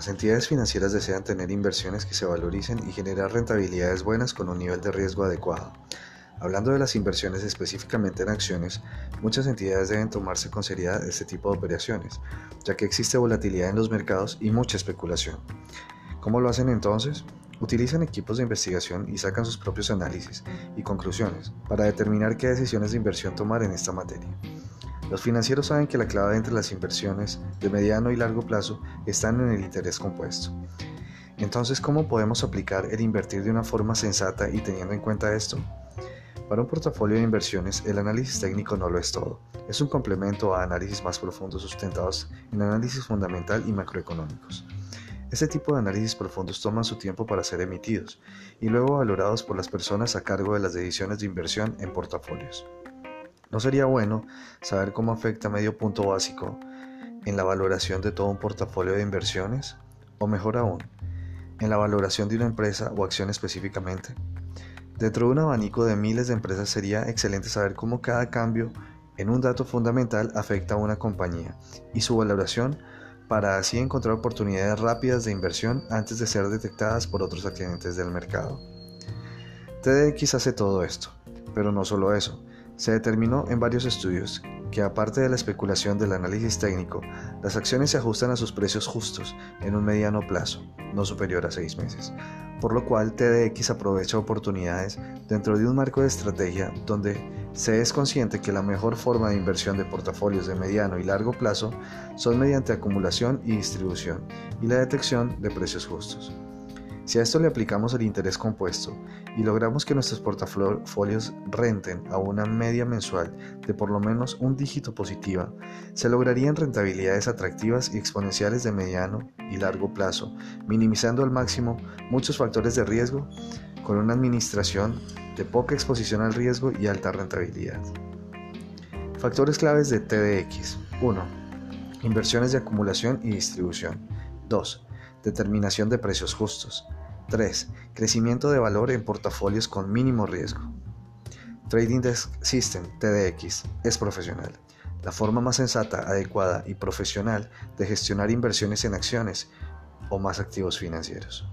Las entidades financieras desean tener inversiones que se valoricen y generar rentabilidades buenas con un nivel de riesgo adecuado. Hablando de las inversiones específicamente en acciones, muchas entidades deben tomarse con seriedad este tipo de operaciones, ya que existe volatilidad en los mercados y mucha especulación. ¿Cómo lo hacen entonces? Utilizan equipos de investigación y sacan sus propios análisis y conclusiones para determinar qué decisiones de inversión tomar en esta materia. Los financieros saben que la clave entre las inversiones de mediano y largo plazo están en el interés compuesto. Entonces, ¿cómo podemos aplicar el invertir de una forma sensata y teniendo en cuenta esto? Para un portafolio de inversiones, el análisis técnico no lo es todo. Es un complemento a análisis más profundos sustentados en análisis fundamental y macroeconómicos. Este tipo de análisis profundos toman su tiempo para ser emitidos y luego valorados por las personas a cargo de las decisiones de inversión en portafolios. ¿No sería bueno saber cómo afecta medio punto básico en la valoración de todo un portafolio de inversiones? O mejor aún, en la valoración de una empresa o acción específicamente. Dentro de un abanico de miles de empresas sería excelente saber cómo cada cambio en un dato fundamental afecta a una compañía y su valoración para así encontrar oportunidades rápidas de inversión antes de ser detectadas por otros accidentes del mercado. TDX hace todo esto, pero no solo eso. Se determinó en varios estudios que aparte de la especulación del análisis técnico, las acciones se ajustan a sus precios justos en un mediano plazo, no superior a seis meses, por lo cual TDX aprovecha oportunidades dentro de un marco de estrategia donde se es consciente que la mejor forma de inversión de portafolios de mediano y largo plazo son mediante acumulación y distribución y la detección de precios justos. Si a esto le aplicamos el interés compuesto y logramos que nuestros portafolios renten a una media mensual de por lo menos un dígito positiva, se lograrían rentabilidades atractivas y exponenciales de mediano y largo plazo, minimizando al máximo muchos factores de riesgo con una administración de poca exposición al riesgo y alta rentabilidad. Factores claves de TDX. 1. Inversiones de acumulación y distribución. 2. Determinación de precios justos. 3. Crecimiento de valor en portafolios con mínimo riesgo. Trading Desk System, TDX, es profesional. La forma más sensata, adecuada y profesional de gestionar inversiones en acciones o más activos financieros.